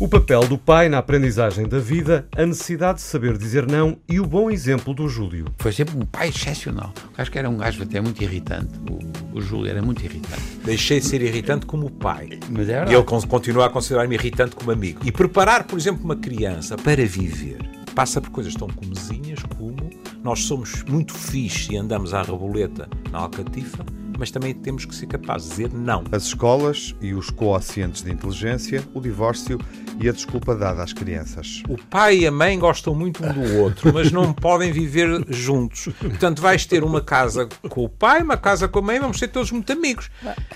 O papel do pai na aprendizagem da vida, a necessidade de saber dizer não e o bom exemplo do Júlio. Foi sempre um pai excepcional. Acho que era um gajo até muito irritante. O, o Júlio era muito irritante. Deixei de ser irritante como pai. Mas é E ele con- continua a considerar-me irritante como amigo. E preparar, por exemplo, uma criança para viver passa por coisas tão comezinhas como nós somos muito fixe e andamos à reboleta na alcatifa, mas também temos que ser capazes de dizer não. As escolas e os coocientes de inteligência, o divórcio e a desculpa dada às crianças. O pai e a mãe gostam muito um do outro, mas não podem viver juntos. Portanto, vais ter uma casa com o pai, uma casa com a mãe, vamos ser todos muito amigos.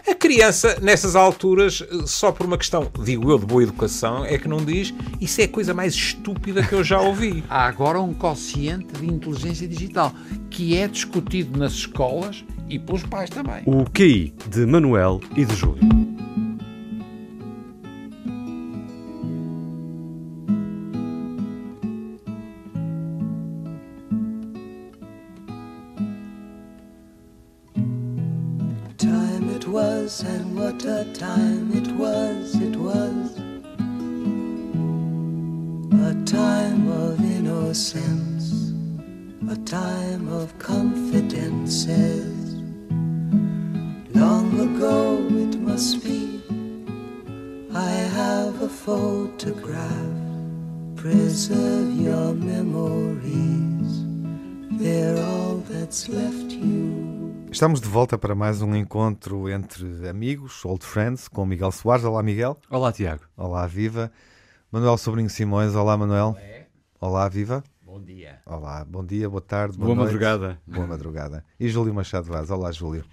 A criança, nessas alturas, só por uma questão, digo eu, de boa educação, é que não diz isso é a coisa mais estúpida que eu já ouvi. Há agora um quociente de inteligência digital que é discutido nas escolas e pelos pais também. O QI de Manuel e de Júlio. Volta para mais um encontro entre amigos, old friends, com Miguel Soares. Olá, Miguel. Olá, Tiago. Olá, Viva. Manuel Sobrinho Simões. Olá, Manuel. Olá, Viva. Bom dia. Olá, bom dia, boa tarde, boa, Boa madrugada. Boa madrugada. E Júlio Machado Vaz. Olá, Júlio.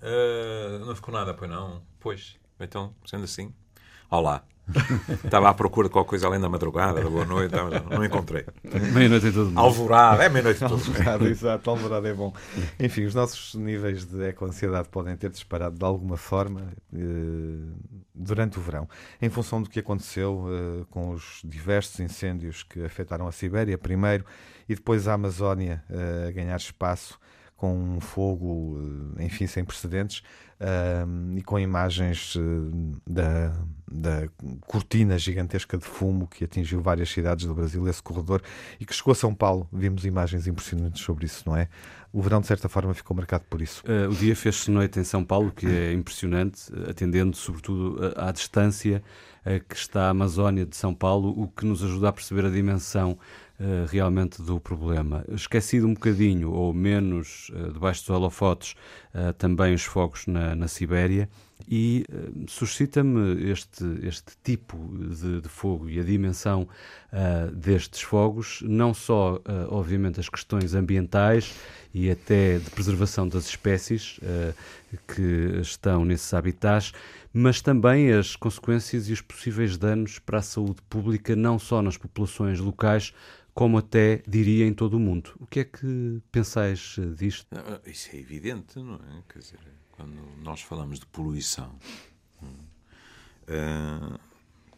Uh, não ficou nada, pois não? Pois, então, sendo assim, olá. Estava à procura de qualquer coisa além da madrugada, da boa noite, não encontrei. Meia-noite em todo mundo. Alvorada, é meia-noite de tudo. Alvorada, exato, Alvorada é bom. Enfim, os nossos níveis de eco-ansiedade podem ter disparado de alguma forma eh, durante o verão, em função do que aconteceu eh, com os diversos incêndios que afetaram a Sibéria primeiro e depois a Amazónia eh, a ganhar espaço com um fogo, eh, enfim, sem precedentes ah, e com imagens eh, da, da cortina gigantesca de fumo que atingiu várias cidades do Brasil, esse corredor, e que chegou a São Paulo. Vimos imagens impressionantes sobre isso, não é? O verão, de certa forma, ficou marcado por isso. Eh, o dia fez-se noite em São Paulo, que é impressionante, atendendo sobretudo à distância que está a Amazónia de São Paulo, o que nos ajuda a perceber a dimensão eh, realmente do problema. Esquecido um bocadinho, ou menos, eh, debaixo dos holofotes, eh, também os fogos na, na Sibéria, e suscita-me este, este tipo de, de fogo e a dimensão destes fogos, não só, obviamente, as questões ambientais e até de preservação das espécies que estão nesses habitats, mas também as consequências e os possíveis danos para a saúde pública, não só nas populações locais, como até, diria, em todo o mundo. O que é que pensais eh, disto? Ah, Isso é evidente, não é? Quer dizer, quando nós falamos de poluição, ah,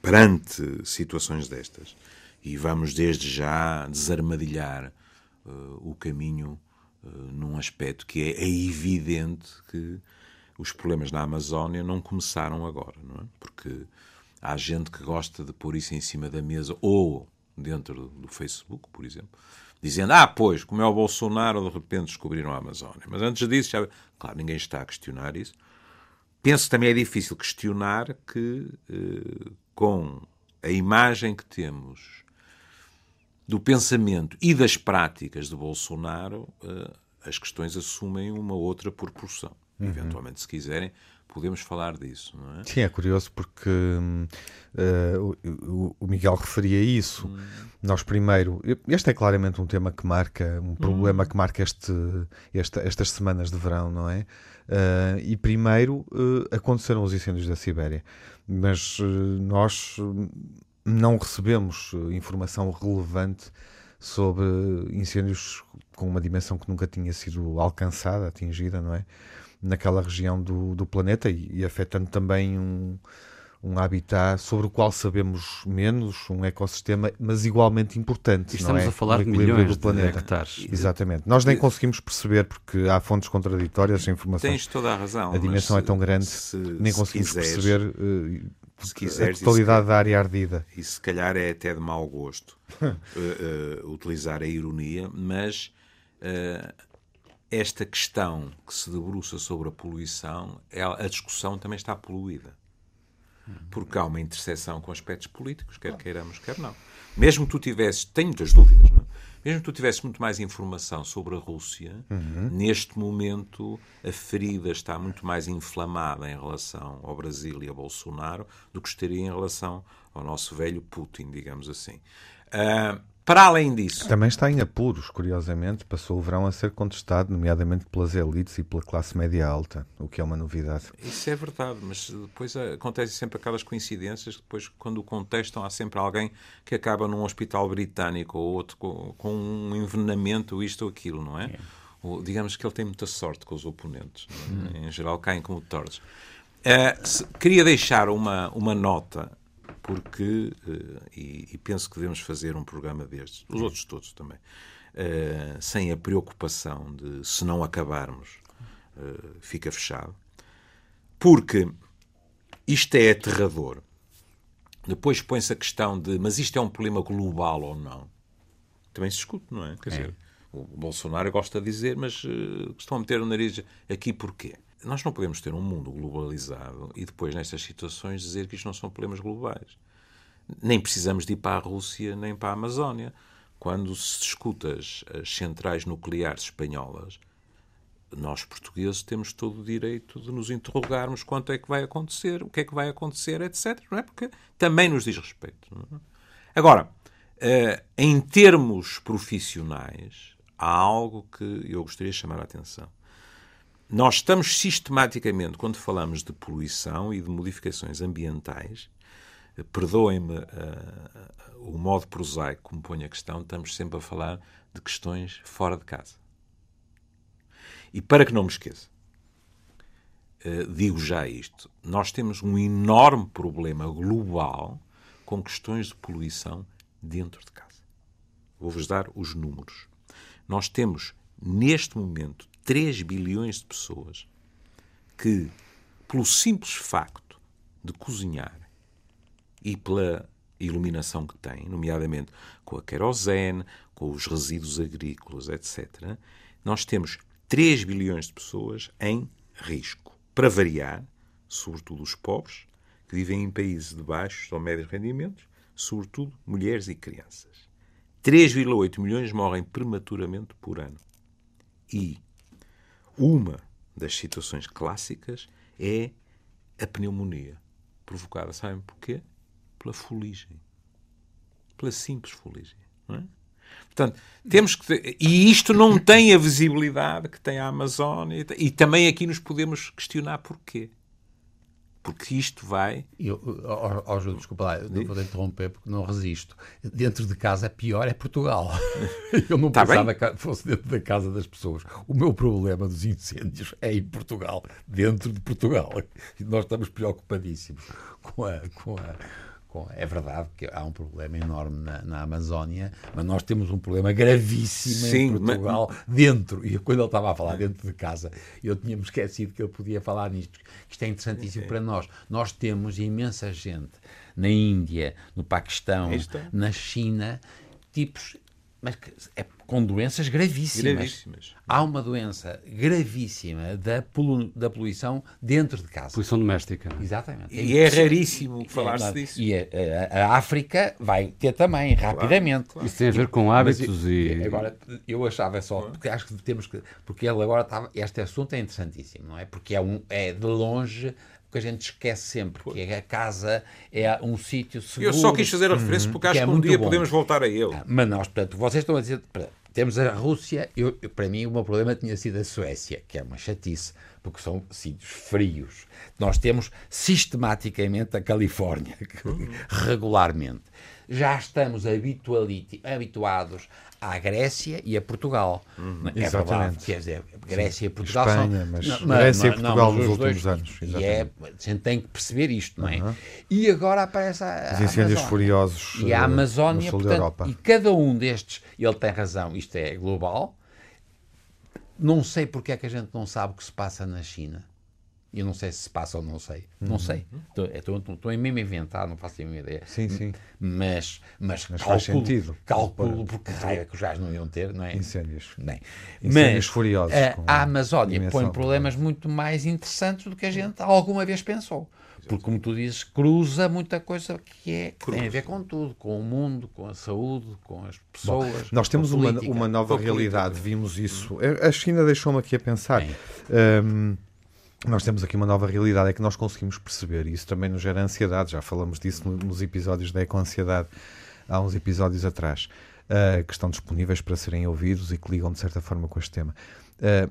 perante situações destas, e vamos desde já desarmadilhar ah, o caminho ah, num aspecto que é, é evidente que os problemas na Amazónia não começaram agora, não é? Porque há gente que gosta de pôr isso em cima da mesa ou dentro do- Facebook, por exemplo, dizendo, ah, pois, como é o Bolsonaro, de repente descobriram a Amazónia. Mas antes disso, já... claro, ninguém está a questionar isso. Penso que também é difícil questionar que, eh, com a imagem que temos do pensamento e das práticas de Bolsonaro, eh, as questões assumem uma outra proporção. Eventualmente, se quiserem, podemos falar disso, não é? Sim, é curioso porque hum, eh, o- o, Miguel referia isso. Nós primeiro, este é claramente um tema que marca, um problema que marca este, esta- estas semanas de verão, não é? Eh, e primeiro eh, aconteceram os incêndios da Sibéria, mas nós hum, não recebemos informação relevante sobre incêndios com uma dimensão que nunca tinha sido alcançada, atingida, não é? Naquela região do, do planeta e, e afetando também um, um habitat sobre o qual sabemos menos, um ecossistema, mas igualmente importante. E estamos não é? a falar No de equilíbrio milhões do de planeta. hectares. Exatamente. Nós nem conseguimos perceber porque há fontes contraditórias, informações. Tens toda a razão. A dimensão é tão grande, se- nem se conseguimos quiseres, perceber. eh, se a quiseres, isso totalidade da área ardida. e se calhar é até de mau gosto eh, eh, utilizar a ironia, mas esta questão que se debruça sobre a poluição, a discussão também está poluída. Porque há uma interseção com aspectos políticos, quer queiramos, quer não. Mesmo que tu tivesses, tenho muitas dúvidas, não é? Mesmo que tu tivesses muito mais informação sobre a Rússia, neste momento a ferida está muito mais inflamada em relação ao Brasil e a Bolsonaro do que estaria em relação ao nosso velho Putin, digamos assim. Ah, para além disso, Também está em apuros, curiosamente, passou o verão a ser contestado, nomeadamente pelas elites e pela classe média alta, o que é uma novidade. Isso é verdade, mas depois acontecem sempre aquelas coincidências. Depois, quando o contestam, há sempre alguém que acaba num hospital britânico ou outro com, com um envenenamento, isto ou aquilo, não é? Ou, digamos que ele tem muita sorte com os oponentes. não é? Em geral, caem como torres. Se- queria deixar uma, uma nota, porque, eh, e, e penso que devemos fazer um programa destes, os outros todos também, eh, sem a preocupação de, se não acabarmos, eh, fica fechado porque isto é aterrador. Depois põe-se a questão de, mas isto é um problema global ou não? Também se discute, não é? Quer dizer, o Bolsonaro gosta de dizer, mas eh, estão a meter o nariz aqui porquê? Nós não podemos ter um mundo globalizado e depois, nestas situações, dizer que isto não são problemas globais. Nem precisamos de ir para a Rússia nem para a Amazónia. Quando se discute as, centrais nucleares espanholas, nós portugueses temos todo o direito de nos interrogarmos quanto é que vai acontecer, o que é que vai acontecer, etc. Não é? Porque também nos diz respeito. é? Agora, eh, em termos profissionais, há algo que eu gostaria de chamar a atenção. Nós estamos sistematicamente, quando falamos de poluição e de modificações ambientais, eh, perdoem-me eh, o modo prosaico como põe a questão, estamos sempre a falar de questões fora de casa. E para que não me esqueça, eh, digo já isto: nós temos um enorme problema global com questões de poluição dentro de casa. Vou-vos dar os números. Nós temos, neste momento, 3 bilhões de pessoas que, pelo simples facto de cozinhar e pela iluminação que têm, nomeadamente com a querosene, com os resíduos agrícolas, etc., nós temos 3 bilhões de pessoas em risco. Para variar, sobretudo os pobres, que vivem em países de baixos ou médios rendimentos, sobretudo mulheres e crianças. 3,8 milhões morrem prematuramente por ano. E uma das situações clássicas é a pneumonia, provocada, sabem porquê? Pela fuligem. Pela simples fuligem. Não é? Portanto, temos que. E isto não tem a visibilidade que tem a Amazónia. E também aqui nos podemos questionar porquê. Porque isto vai. Eu, Júlio, desculpa lá, eu não vou te interromper porque não resisto. Dentro de casa, pior é Portugal. Eu não Tá pensava que fosse dentro da casa das pessoas. O meu problema dos incêndios é em Portugal, dentro de Portugal. E nós estamos preocupadíssimos com a. Com a com- é verdade que há um problema enorme na, na Amazónia, mas nós temos um problema gravíssimo Sim, em mas- Portugal dentro. E quando ele estava a falar dentro de casa, eu tinha-me esquecido que ele podia falar nisto. Isto é interessantíssimo para nós. Nós temos imensa gente na Índia, no Paquistão, está. na China, tipos mas que é com doenças gravíssimas. Gravíssimas. Há uma doença gravíssima da, polu- da poluição dentro de casa. Poluição doméstica. não é? Exatamente. E é raríssimo falar-se verdade. disso. E a, a- a África vai ter também, rapidamente. Isso tem a ver com hábitos eu- e. Agora, eu achava só, porque acho que temos que. Porque ele agora estava. Este assunto é interessantíssimo, não é? Porque é, um, é de longe que a gente esquece sempre, que é a casa é um sítio seguro. Eu só quis fazer a referência porque acho que é que um dia bom. podemos voltar a ele. Mas nós, portanto, vocês estão a dizer. Temos a Rússia, eu- para mim o meu problema tinha sido a Suécia, que é uma chatice, porque são sítios frios. Nós temos sistematicamente a Califórnia, regularmente. Já estamos habituados à Grécia e a Portugal. É verdade, Exatamente. quer dizer, Grécia e Portugal Espanha, são... mas Não, Grécia e não, Portugal mas nos os dois- últimos anos, E é, a gente tem que perceber isto, não é? E agora aparece a, Os incêndios furiosos E a eh, Amazónia, portanto, Europa. e cada um destes, ele tem razão, isto é global. Não sei porque é que a gente não sabe o que se passa na China. Eu não sei se se passa ou não sei. Não sei. Estou, estou a mesmo a inventar, não faço a mínima ideia. Sim, sim. Mas, mas, Mas faz calculo, sentido. Calculo porque raio é que os gajos não iam ter, não é? Incêndios. Bem, Incêndios mas furiosos, a, com a Amazónia põe problemas muito mais interessantes do que a gente alguma vez pensou. Porque, como tu dizes, cruza muita coisa que, é, que tem a ver com tudo, com o mundo, com a saúde, com as pessoas. Nós temos uma, uma nova realidade, vimos isso. A China deixou-me aqui a pensar. Bem. Hum, nós temos aqui uma nova realidade, é que nós conseguimos perceber, e isso também nos gera ansiedade, já falamos disso no- nos episódios da Ecoansiedade há uns episódios atrás, ah, que estão disponíveis para serem ouvidos e que ligam de certa forma com este tema. Ah,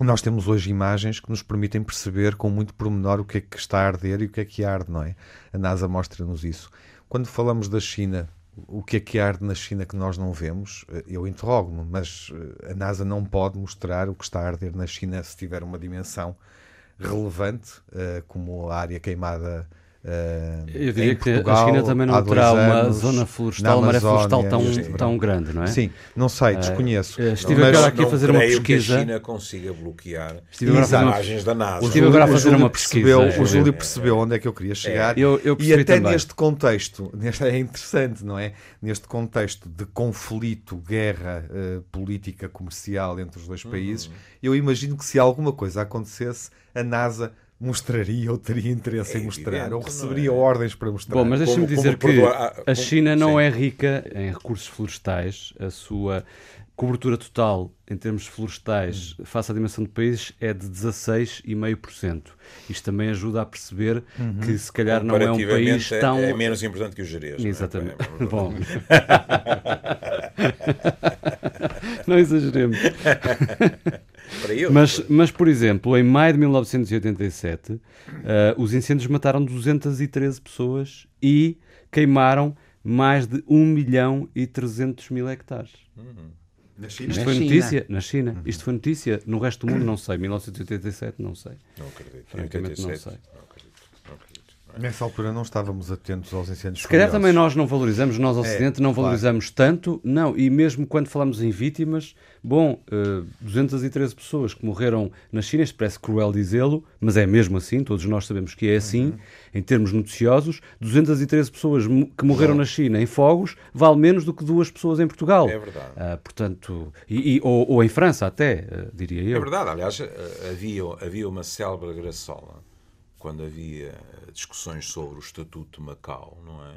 nós temos hoje imagens que nos permitem perceber com muito pormenor o que é que está a arder e o que é que arde, não é? A NASA mostra-nos isso. Quando falamos da China, o que é que arde na China que nós não vemos? Eh, Eu interrogo-me, mas eh, a NASA não pode mostrar o que está a arder na China se tiver uma dimensão relevante, eh, como a área queimada. Eh, Eu diria em que Portugal a China também não terá uma anos, zona na florestal, uma área florestal tão, tão grande, não é? Sim, não sei, desconheço. eh, estive agora aqui a fazer uma creio que pesquisa. a China consiga bloquear Estive as uma- imagens da NASA. Estive agora a fazer Júlio uma percebeu, pesquisa, O é. Júlio percebeu onde é que eu queria chegar. Eu- eu e até também. neste contexto, neste, é interessante, não é? Neste contexto de conflito, guerra eh, política, comercial entre os Uhum. dois países, eu imagino que se alguma coisa acontecesse, a NASA mostraria ou teria interesse É em mostrar, evidente, ou receberia é? ordens para mostrar. Bom, mas deixa-me dizer como que perdoar- ah, a como- China não sim. é rica em recursos florestais. A sua cobertura total em termos florestais Hum. face à dimensão do país é de 16,5%. Isto também ajuda a perceber Uhum. que se calhar não é um país Comparativamente, é- tão... é menos importante que o Jerez. é? Exatamente. É- Bom. não exageremos. Mas, mas, por exemplo, em maio de 1987, eh, os incêndios mataram 213 pessoas e queimaram mais de 1 milhão e 300 mil hectares. Na China? Isto Na foi China. notícia na China. Isto foi notícia no resto do mundo, não sei. 1987, não sei. Não acredito. Francamente, não 87, sei. Não acredito. Não acredito. Nessa altura não estávamos atentos aos incêndios Se calhar também nós não valorizamos, nós Ocidente não claro. valorizamos tanto, não, e mesmo quando falamos em vítimas, bom, eh, 213 pessoas que morreram na China, isto parece cruel dizê-lo, mas é mesmo assim, todos nós sabemos que é assim, Uhum. Em termos noticiosos, 213 pessoas que morreram na China em fogos vale menos do que duas pessoas em Portugal. É verdade. Ah, portanto, e, e- ou, ou em França até, eh, diria eu. É verdade, aliás, eh, havia, havia uma célebre graçola quando havia discussões sobre o Estatuto de Macau, não é?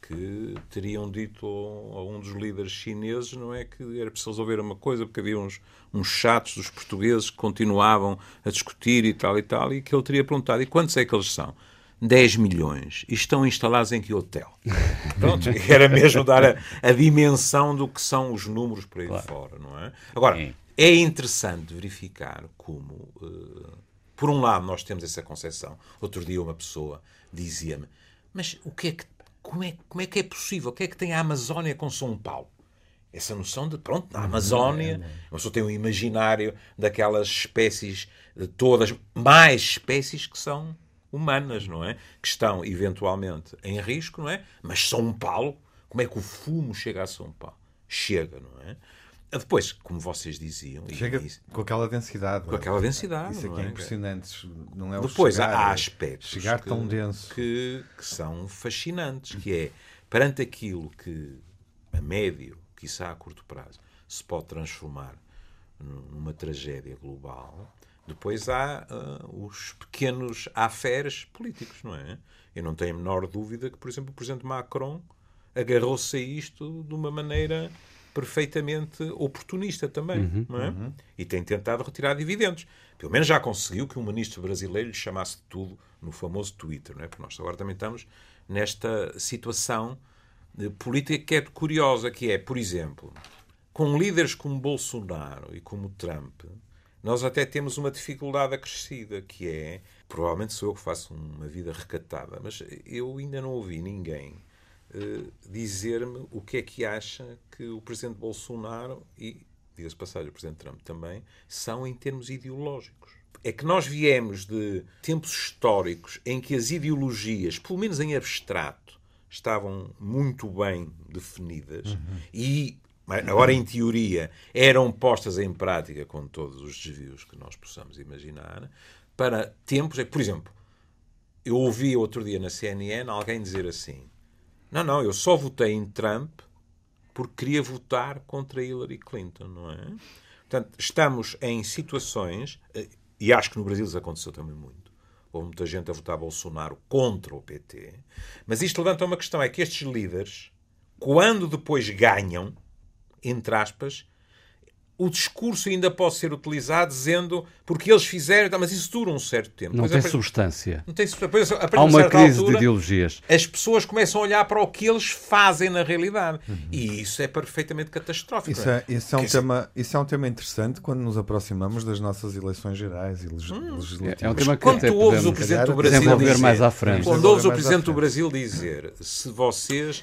Que teriam dito a um dos líderes chineses, não é? Que era preciso resolver uma coisa, porque havia uns, uns chatos dos portugueses que continuavam a discutir e tal e tal, e que ele teria perguntado: e quantos é que eles são? 10 milhões. E estão instalados em que hotel? Pronto, era mesmo dar a, a dimensão do que são os números por aí fora, não é? Agora, É. é interessante verificar como, eh, por um lado, nós temos essa concepção. Outro dia, uma pessoa dizia-me: Mas o que é que, como, é, como é que é possível? O que é que tem a Amazónia com São Paulo? Essa noção de, pronto, na Amazónia, uma pessoa tem um imaginário daquelas espécies, de todas, mais espécies que são humanas, não é? Que estão, eventualmente, em risco, não é? Mas São Paulo, como é que o fumo chega a São Paulo? Chega, não é? Depois, como vocês diziam, Chega isso- com aquela densidade. com aquela densidade. Isso aqui é é? impressionante. Não é Depois chegar, há é aspectos Chegar que, tão denso. Que, que são fascinantes, que é perante aquilo que a médio, quiçá a curto prazo, se pode transformar numa tragédia global, depois há ah, os pequenos aferes políticos, não é? Eu não tenho a menor dúvida que, por exemplo, o Presidente Macron agarrou-se a isto de uma maneira perfeitamente oportunista também, não é? E tem tentado retirar dividendos. Pelo menos já conseguiu que um ministro brasileiro lhe chamasse de tudo no famoso Twitter, não é? Porque nós agora também estamos nesta situação de política que é curiosa, que é, por exemplo, com líderes como Bolsonaro e como Trump, nós até temos uma dificuldade acrescida, que é, provavelmente sou eu que faço uma vida recatada, mas eu ainda não ouvi ninguém eh, dizer-me o que é que acha que o presidente Bolsonaro e, diga-se passagem, o presidente Trump também, são em termos ideológicos. É que nós viemos de tempos históricos em que as ideologias, pelo menos em abstrato, estavam muito bem definidas e agora em teoria eram postas em prática com todos os desvios que nós possamos imaginar para tempos. Por exemplo, eu ouvi outro dia na CNN alguém dizer assim: Não, não, eu só votei em Trump porque queria votar contra Hillary Clinton, não é? Portanto, estamos em situações, eh, e acho que no Brasil isso aconteceu também muito. Houve muita gente a votar Bolsonaro contra o PT. Mas isto levanta uma questão: é que estes líderes, quando depois ganham, entre aspas, o discurso ainda pode ser utilizado dizendo porque eles fizeram, mas isso dura um certo tempo. Não Pois tem substância. não tem depois, Há de uma crise de altura, ideologias. As pessoas começam a olhar para o que eles fazem na realidade. E isso é perfeitamente catastrófico. Isso não é, isso, é um tema, isso é um tema interessante quando nos aproximamos das nossas eleições gerais e legis- legislativas. É um tema que Quando até ouves o Presidente do Brasil desenvolver dizer, mais à frente. Quando ouves o Presidente do. Brasil dizer se vocês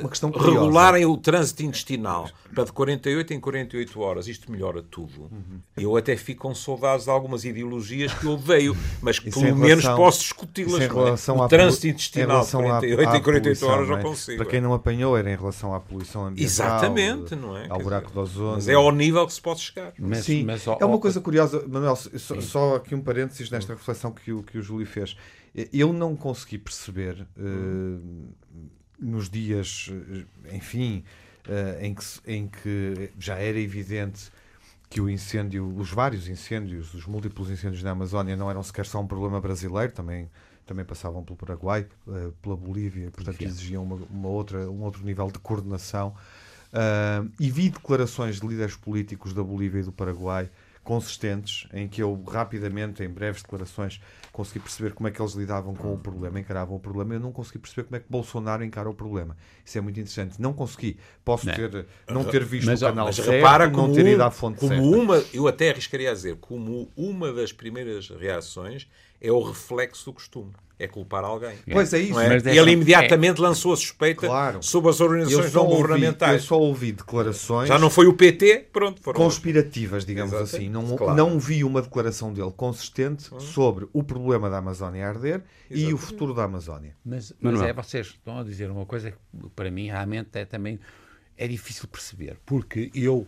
uma questão curiosa. regularem o trânsito intestinal para de 48 em 48 horas, isto melhora tudo. Uhum. Eu até fico com saudades de algumas ideologias que eu odeio, mas que pelo menos relação- posso discuti-las. é? relação O trânsito intestinal de relação à- 48 à em 48 poluição, horas não eu é? consigo. Para quem não apanhou, era em relação à poluição ambiental. Exatamente, não é? Ao Quer buraco dizer, de ozono. Mas é ao nível que se pode chegar. Mas, Sim, mas, é uma ó, coisa curiosa, Manuel, só, só aqui um parênteses nesta reflexão que o, que o Júlio fez. Eu não consegui perceber eh, nos dias, eh, enfim, eh, em, que, em que já era evidente que o incêndio, os vários incêndios, os múltiplos incêndios na Amazónia não eram sequer só um problema brasileiro, também, também passavam pelo Paraguai, eh, pela Bolívia, portanto exigiam uma, uma outra, um outro nível de coordenação. E vi declarações de líderes políticos da Bolívia e do Paraguai consistentes, em que eu rapidamente, em breves declarações, consegui perceber como é que eles lidavam com o problema, encaravam o problema. Eu não consegui perceber como é que Bolsonaro encara o problema. Isso é muito interessante. Não consegui. Posso Não. ter, não ter visto Mas, o canal Mas certo, repara não ter ido à fonte como certa. uma, eu até arriscaria a dizer, como uma das primeiras reações é o reflexo do costume. É culpar alguém. Pois é isso. É? Mas E dessa- ele imediatamente lançou a suspeita Claro. sobre as organizações não ouvi, eu governamentais. só ouvi declarações Já não foi o PT, pronto, foram conspirativas, digamos Exato. assim. Não, Claro. não vi uma declaração dele consistente sobre o problema da Amazónia arder e o futuro da Amazónia. Mas, mas Manuel. é, vocês estão a dizer uma coisa que para mim realmente é também é difícil perceber, porque eu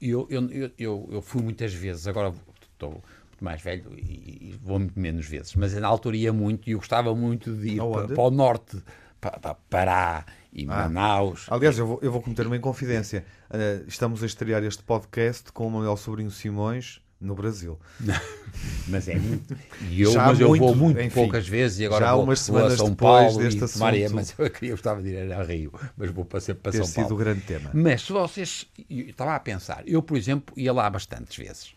eu, eu, eu, eu, eu fui muitas vezes, agora estou muito mais velho e, e vou muito menos vezes, mas na altura ia muito e eu gostava muito de ir para, para o norte, para, para Pará e Ah. Manaus. Aliás, eu vou, eu vou cometer uma inconfidência. Uh, estamos a estrear este podcast com o Manuel Sobrinho Simões no Brasil. Mas é muito. E eu, Já mas eu muito, vou muito enfim, poucas vezes e agora já vou, umas vou a semanas São Paulo deste e assunto. Maria, mas eu queria gostava de ir a Rio, mas vou para para São sido Paulo. o grande tema. Mas se vocês. Eu estava a pensar, eu, por exemplo, ia lá bastantes vezes.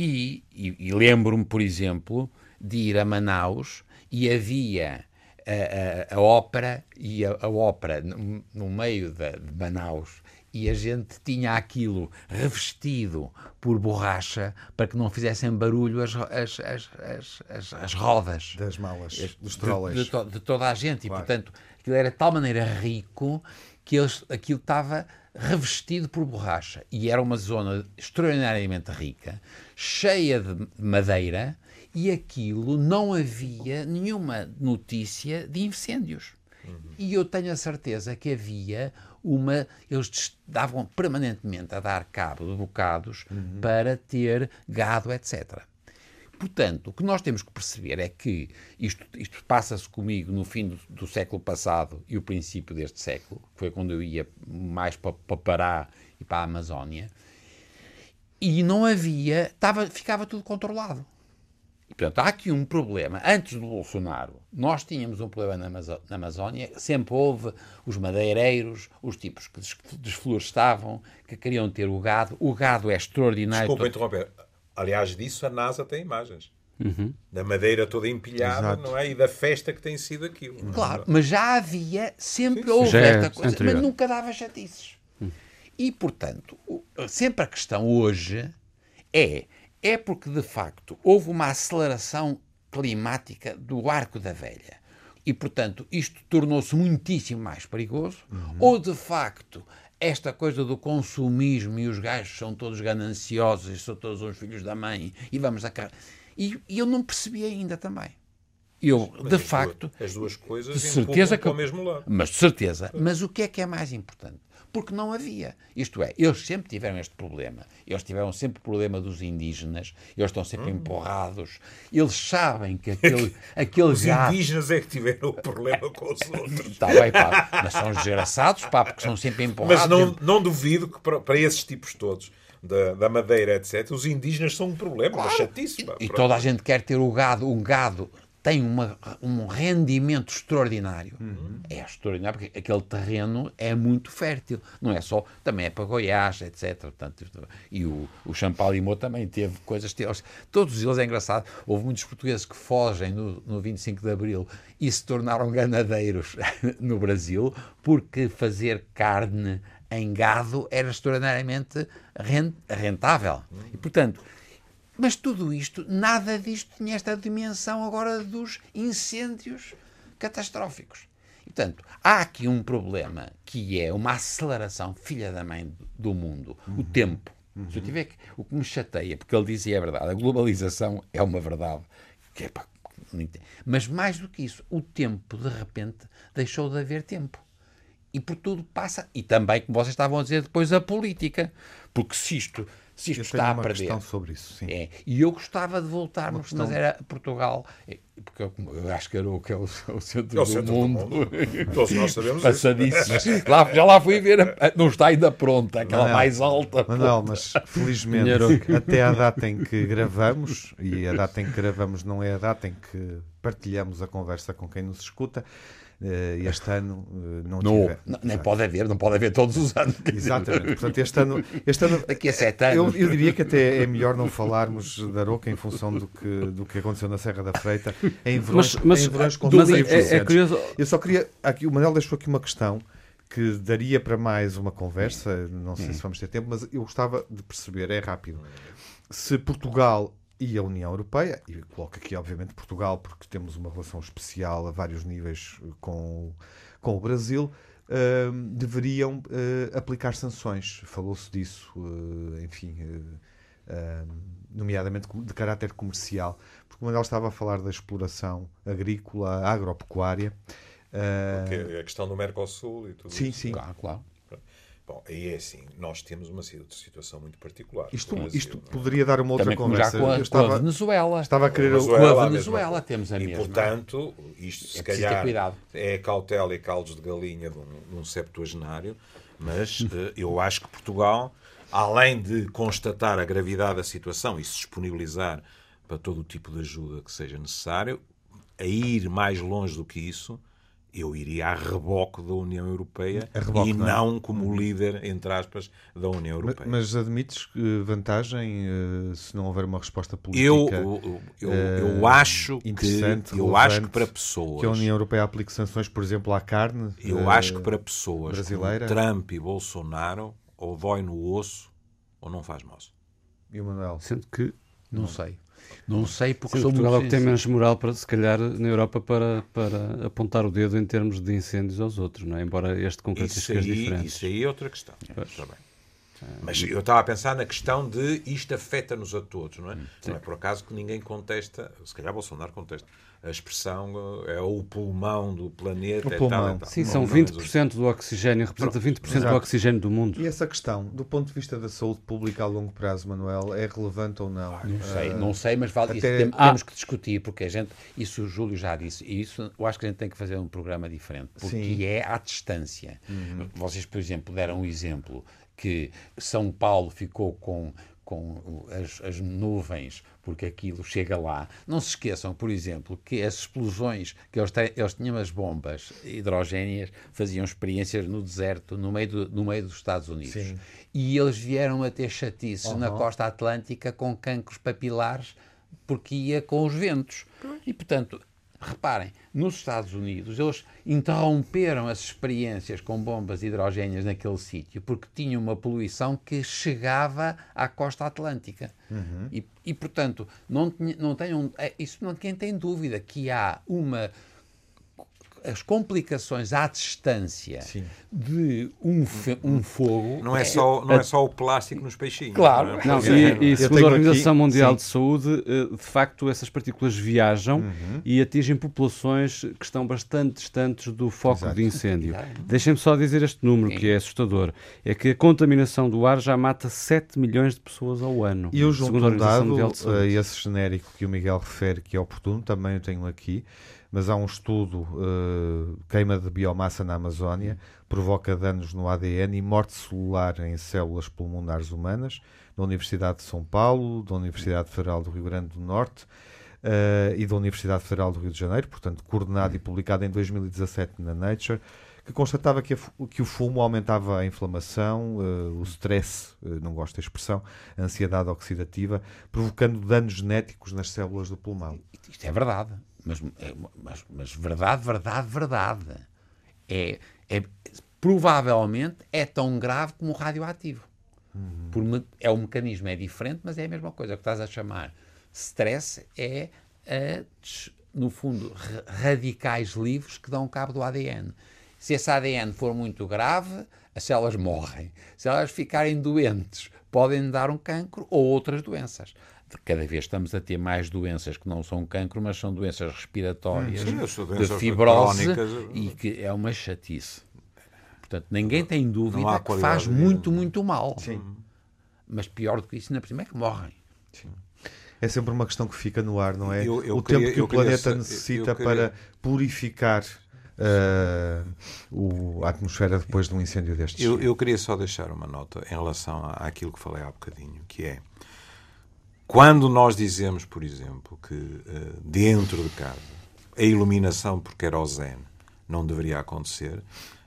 E, e- e lembro-me, por exemplo, de ir a Manaus e havia a, a- a ópera e a, a ópera no, no meio da- de Manaus e a gente tinha aquilo revestido por borracha para que não fizessem barulho as, as, as, as, as, as rodas Das malas, dos de, trolleys. de to- de toda a gente. E, Claro. portanto, aquilo era de tal maneira rico que eles, aquilo estava revestido por borracha. E era uma zona extraordinariamente rica, cheia de madeira, e aquilo não havia nenhuma notícia de incêndios. E eu tenho a certeza que havia uma. Eles davam permanentemente a dar cabo de bocados para ter gado, etc. Portanto, o que nós temos que perceber é que isto, isto passa-se comigo no fim do, do século passado e o princípio deste século, que foi quando eu ia mais para, para Pará e para a Amazónia, e não havia, estava, ficava tudo controlado. E, portanto, há aqui um problema. Antes do Bolsonaro, nós tínhamos um problema na, na Amazónia. Sempre houve os madeireiros, os tipos que des- desflorestavam, que queriam ter o gado. O gado é extraordinário. Desculpa interromper. Aliás, disso a NASA tem imagens. Uhum. Da madeira toda empilhada, Exato. não é? E da festa que tem sido aquilo. não é? Claro, mas já havia, sempre Sim, sim. houve Já é esta coisa, anterior. mas nunca dava chatices. E, portanto, sempre a questão hoje é, é porque de facto houve uma aceleração climática do arco da velha. E, portanto, isto tornou-se muitíssimo mais perigoso, ou de facto esta coisa do consumismo e os gajos são todos gananciosos e são todos uns filhos da mãe e vamos a cara. E, e eu não percebi ainda também. eu, Mas de as facto, duas- as duas coisas de certeza que para o mesmo lado. Mas de certeza. Mas o que é que é mais importante? Porque não havia. Isto é, eles sempre tiveram este problema. Eles tiveram sempre o problema dos indígenas. Eles estão Hum. sempre empurrados. Eles sabem que aquele, aquele Os gato... indígenas é que tiveram o problema com os outros. Está bem, pá. Mas são desgraçados, pá, porque são sempre empurrados. Mas não, não duvido que para, para esses tipos todos, da, da Madeira, etc., os indígenas são um problema, uma chatice. pá. E Pronto. toda a gente quer ter o gado. Um gado tem uma, um rendimento extraordinário. Uhum. É extraordinário porque aquele terreno é muito fértil. Não é só, também é para Goiás, etc. Portanto, e o, o Champalimau também teve coisas. Todos eles é engraçado. Houve muitos portugueses que fogem no, no 25 de Abril e se tornaram ganadeiros no Brasil porque fazer carne em gado era extraordinariamente ren- rentável. E, portanto, mas tudo isto, nada disto tinha esta dimensão agora dos incêndios catastróficos. E, portanto, há aqui um problema que é uma aceleração, filha da mãe do mundo, o tempo. Se eu tiver que, o que me chateia, porque ele dizia a verdade, a globalização é uma verdade, que é pá, mas mais do que isso, o tempo, de repente, deixou de haver tempo. E por tudo passa, e também, como vocês estavam a dizer, depois a política. Porque se isto, se isto Eu está tenho a uma perder. questão sobre isso, sim. É, e eu gostava de voltarmos, questão- mas era Portugal, é, porque eu, eu acho que era o que é o, o centro, É o do, centro do mundo. mundo. Todos nós sabemos isso. Passadíssimo. lá, já lá fui ver, a- a- não está ainda pronta, aquela Manuel, mais alta. Manuel, mas felizmente até à data em que gravamos, e a data em que gravamos não é a data em que partilhamos a conversa com quem nos escuta, este ano eh, não, Não, tive. não, nem pode haver, não pode haver todos os anos. Exatamente. Portanto, este ano, este ano Daqui a sete eu, anos. eu diria que até é melhor não falarmos da Aroca em função do que, do que aconteceu na Serra da Freita em verões, Mas, mas, em verões mas consecutivos é, é recentes. curioso. Eu só queria. Aqui, o Manel deixou aqui uma questão que daria para mais uma conversa. Não sei se vamos ter tempo, mas eu gostava de perceber, é rápido. Se Portugal e a União Europeia, e coloco aqui, obviamente, Portugal, porque temos uma relação especial a vários níveis com, com o Brasil. hum, deveriam eh, aplicar sanções. Falou-se disso, eh, enfim, eh, nomeadamente de caráter comercial, porque o Manuel estava a falar da exploração agrícola, agropecuária. eh, a questão do Mercosul e tudo sim, isso. sim. Claro, claro. Bom, aí é assim, nós temos uma situ- situação muito particular. Isto, Brasil, isto é? poderia dar uma outra Também como já conversa. com a, Eu com a estava, Venezuela. estava a querer. Venezuela, Com a a mesma Venezuela coisa. temos a E, mesma. portanto, isto se É ter calhar é cautela e caldos de galinha de um, de um septuagenário, mas eh, eu acho que Portugal, além de constatar a gravidade da situação e se disponibilizar para todo o tipo de ajuda que seja necessário, a ir mais longe do que isso, eu iria a reboque da União Europeia reboque, e não é? não como líder, entre aspas, da União Mas, Europeia. mas admites eh, vantagem eh, se não houver uma resposta eu, política eu, eu, eh, eu acho que interessante, eu acho que para pessoas que a União Europeia aplique sanções, por exemplo, à carne? Eu eh, acho que para pessoas brasileira? como Trump e Bolsonaro, ou dói no osso ou não faz moço. E o Manuel? Sendo que Não sei. Não sei porque Sim, sou Portugal é que tem menos moral, para, se calhar, na Europa para, para apontar o dedo em termos de incêndios aos outros, não é? embora este com Isso características aí, diferentes. isso aí é outra questão. Está bem. Mas eu estava a pensar na questão de isto afeta-nos a todos, não é? Não é por acaso que ninguém contesta, se calhar Bolsonaro contesta, a expressão eh, é o pulmão do planeta. O é pulmão. Tal, e tal. Sim, são não, mas 20% do oxigênio, representa 20% do Exato. oxigênio do mundo. E essa questão, do ponto de vista da saúde pública a longo prazo, Manuel, é relevante ou não? Não sei, não sei, mas vale, isso até- Ah. temos que discutir, porque a gente, isso o Júlio já disse, e isso eu acho que a gente tem que fazer um programa diferente, porque Sim. é à distância. Vocês, por exemplo, deram um exemplo que São Paulo ficou com, com as, as nuvens, porque aquilo chega lá. Não se esqueçam, por exemplo, que as explosões, que eles, têm- eles tinham as bombas hidrogéneas, faziam experiências no deserto, no meio, do, no meio dos Estados Unidos. Sim. E eles vieram a ter chatices na costa atlântica com cancros papilares porque ia com os ventos. E, portanto, reparem, nos Estados Unidos eles interromperam as experiências com bombas hidrogénias naquele sítio porque tinham uma poluição que chegava à costa atlântica. E, e, portanto, não, tinha- não tenham. é, Isso não, quem tem dúvida que há uma as complicações à distância Sim. de um, um fogo. Não é, só, não é só o plástico nos peixinhos. Claro. não é? Não, Pois é. e, e segundo a Organização aqui- Mundial sim. de Saúde, eh, de facto, essas partículas viajam Uhum. e atingem populações que estão bastante distantes do foco Exato. de incêndio. Deixem-me só dizer este número, que é assustador. É que a contaminação do ar já mata 7 milhões de pessoas ao ano. E eu junto segundo a um dado Mundial de Saúde. a esse genérico que o Miguel refere, que é oportuno, também eu tenho aqui, mas há um estudo, eh, queima de biomassa na Amazónia, provoca danos no ADN e morte celular em células pulmonares humanas, da Universidade de São Paulo, da Universidade Federal do Rio Grande do Norte eh, e da Universidade Federal do Rio de Janeiro, portanto, coordenado e publicado em 2017 na Nature, que constatava que, a que o fumo aumentava a inflamação, eh, o stress, eh, não gosto da expressão, a ansiedade oxidativa, provocando danos genéticos nas células do pulmão. Isto é verdade. Mas, é- mas, mas verdade, verdade, verdade. É, é, provavelmente é tão grave como o radioativo. Por me- é um mecanismo, é diferente, mas é a mesma coisa. O que estás a chamar stress é, a des- no fundo, ra- radicais livres que dão cabo do ADN. Se esse ADN for muito grave, as células morrem. Se elas ficarem doentes, podem dar um cancro ou outras doenças. Cada vez estamos a ter mais doenças que não são cancro, mas são doenças respiratórias, Sim, as de doenças fibrose crónicas. e que é uma chatice. Portanto, ninguém tem dúvida que faz muito, muito mal. Sim. Mas pior do que isso, na por cima, é que morrem. É sempre uma questão que fica no ar, não é? Eu- eu o queria- tempo que o queria planeta eu necessita queria- para purificar eh, o- a atmosfera depois de um incêndio destes. Eu, eu queria só deixar uma nota em relação à- àquilo que falei há bocadinho, que é quando nós dizemos, por exemplo, que eh, dentro de casa a iluminação por querosene não deveria acontecer,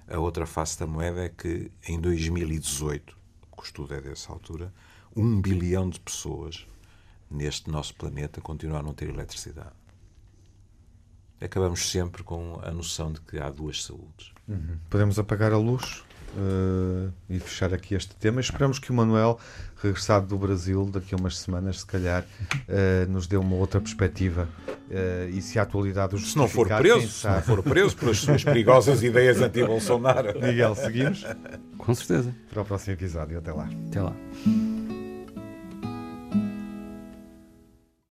a outra face da moeda é que em 2018, o estudo é dessa altura, um bilhão de pessoas neste nosso planeta continuam a não ter eletricidade. Acabamos sempre com a noção de que há duas saúdes. Podemos apagar a luz eh, e fechar aqui este tema. Esperamos que o Manuel, regressado do Brasil daqui a umas semanas, se calhar, eh, nos dê uma outra perspectiva. Eh, e se a atualidade o Se não for preso, se não for preso pelas suas perigosas ideias anti-Bolsonaro. Miguel, seguimos Com certeza. para o próximo episódio. Até lá. Até lá.